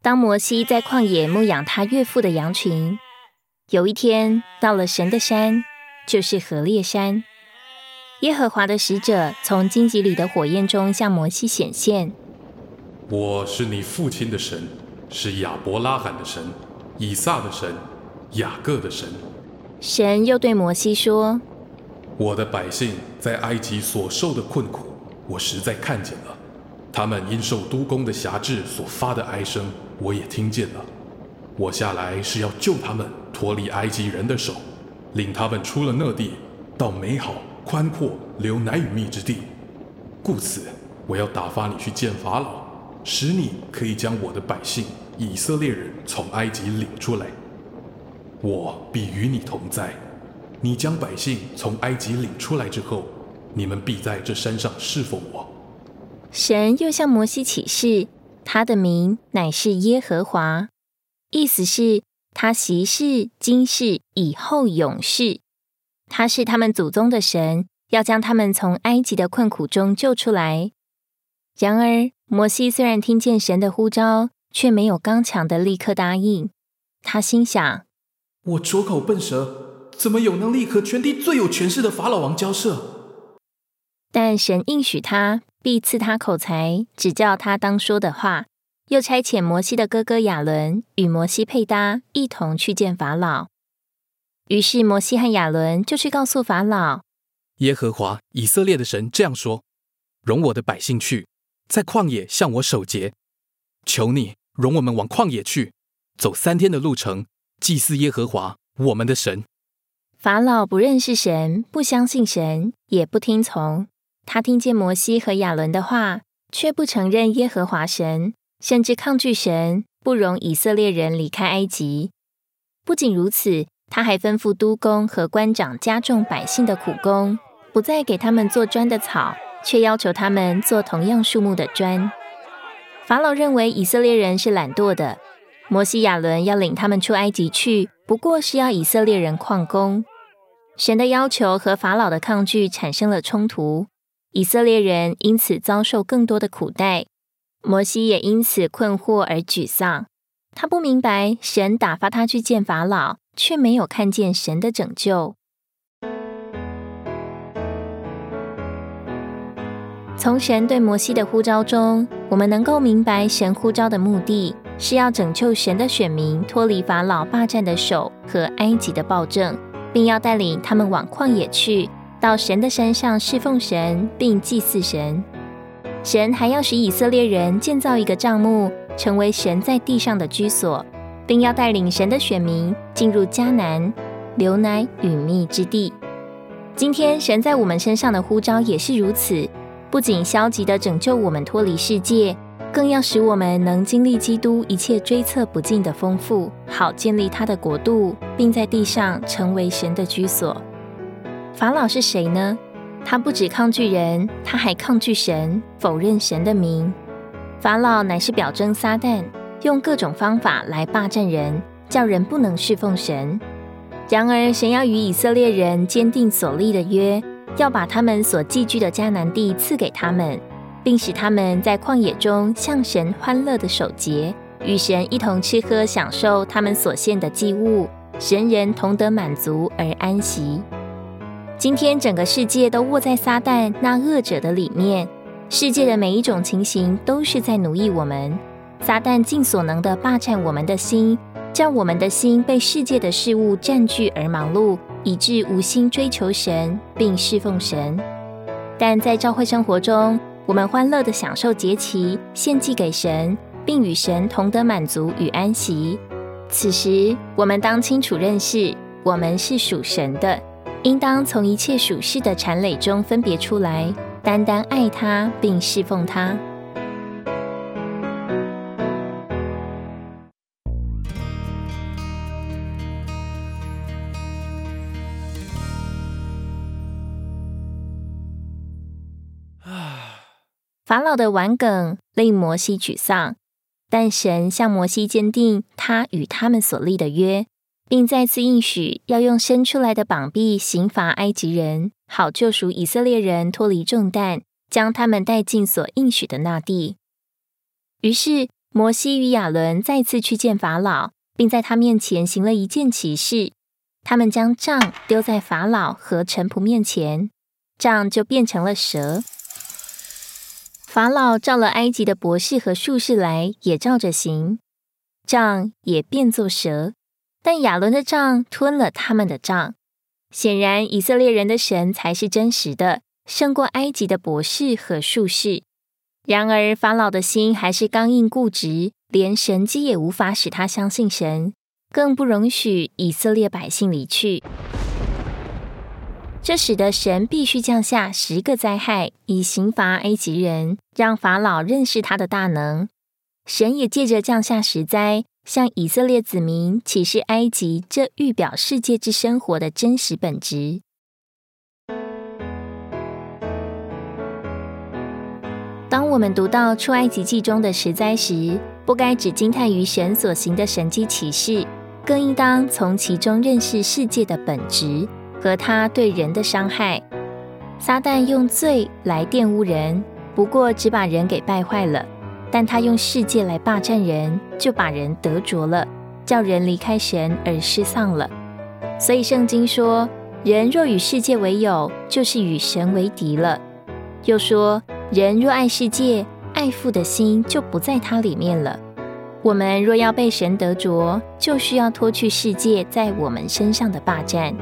当摩西在旷野牧养他岳父的羊群，有一天到了神的山，就是何烈山。耶和华的使者从荆棘里的火焰中向摩西显现：“我是你父亲的神，是亚伯拉罕的神，以撒的神，雅各的神。”神又对摩西说：“我的百姓在埃及所受的困苦，我实在看见了；他们因受督工的辖制所发的哀声。”我也听见了，我下来是要救他们脱离埃及人的手，领他们出了那地，到美好宽阔流奶与蜜之地。故此，我要打发你去见法老，使你可以将我的百姓以色列人从埃及领出来。我必与你同在。你将百姓从埃及领出来之后，你们必在这山上侍奉我。神又向摩西起誓。他的名乃是耶和华，意思是他昔世、今世、以后永世。他是他们祖宗的神，要将他们从埃及的困苦中救出来。然而，摩西虽然听见神的呼召，却没有刚强的立刻答应。他心想：我拙口笨舌，怎么有能力和全地最有权势的法老王交涉？但神应许他。必赐他口才，指教他当说的话。又差遣摩西的哥哥亚伦与摩西配搭，一同去见法老。于是摩西和亚伦就去告诉法老：耶和华以色列的神这样说：容我的百姓去，在旷野向我守节。求你容我们往旷野去，走三天的路程，祭祀耶和华我们的神。法老不认识神，不相信神，也不听从。他听见摩西和亚伦的话，却不承认耶和华神，甚至抗拒神，不容以色列人离开埃及。不仅如此，他还吩咐督工和官长加重百姓的苦工，不再给他们做砖的草，却要求他们做同样数目的砖。法老认为以色列人是懒惰的，摩西、亚伦要领他们出埃及去，不过是要以色列人旷工。神的要求和法老的抗拒产生了冲突。以色列人因此遭受更多的苦待，摩西也因此困惑而沮丧。他不明白神打发他去见法老，却没有看见神的拯救。从神对摩西的呼召中，我们能够明白神呼召的目的是要拯救神的选民脱离法老霸占的手和埃及的暴政，并要带领他们往旷野去。到神的山上侍奉神，并祭祀神。神还要使以色列人建造一个帐幕，成为神在地上的居所，并要带领神的选民进入迦南流奶与蜜之地。今天神在我们身上的呼召也是如此，不仅消极的拯救我们脱离世界，更要使我们能经历基督一切追测不尽的丰富，好建立他的国度，并在地上成为神的居所。法老是谁呢？他不止抗拒人，他还抗拒神，否认神的名。法老乃是表征撒旦，用各种方法来霸占人，叫人不能侍奉神。然而，神要与以色列人坚定所立的约，要把他们所寄居的迦南地赐给他们，并使他们在旷野中向神欢乐的守节，与神一同吃喝，享受他们所献的祭物，神人同得满足而安息。今天整个世界都握在撒旦那恶者的里面，世界的每一种情形都是在奴役我们。撒旦尽所能的霸占我们的心，叫我们的心被世界的事物占据而忙碌，以致无心追求神并侍奉神。但在教会生活中，我们欢乐的享受节期，献祭给神，并与神同得满足与安息。此时，我们当清楚认识，我们是属神的。应当从一切属世的缠累中分别出来，单单爱他并侍奉他。法老的顽梗令摩西沮丧，但神向摩西坚定他与他们所立的约。并再次应许要用伸出来的膀臂刑罚埃及人，好救赎以色列人脱离重担，将他们带进所应许的那地。于是摩西与亚伦再次去见法老，并在他面前行了一件奇事。他们将杖丢在法老和臣仆面前，杖就变成了蛇。法老召了埃及的博士和术士来，也照着行，杖也变作蛇。但亚伦的杖吞了他们的杖。显然，以色列人的神才是真实的，胜过埃及的博士和术士。然而，法老的心还是刚硬固执，连神迹也无法使他相信神，更不容许以色列百姓离去。这使得神必须降下十个灾害，以刑罚埃及人，让法老认识他的大能。神也借着降下十灾。向以色列子民启示埃及这预表世界之生活的真实本质。当我们读到出埃及记中的十灾时，不该只惊叹于神所行的神迹启示，更应当从其中认识世界的本质和他对人的伤害。撒旦用罪来玷污人，不过只把人给败坏了。但他用世界来霸占人，就把人得着了，叫人离开神而失丧了。所以圣经说，人若与世界为友，就是与神为敌了。又说，人若爱世界，爱父的心就不在他里面了。我们若要被神得着，就需要脱去世界在我们身上的霸占。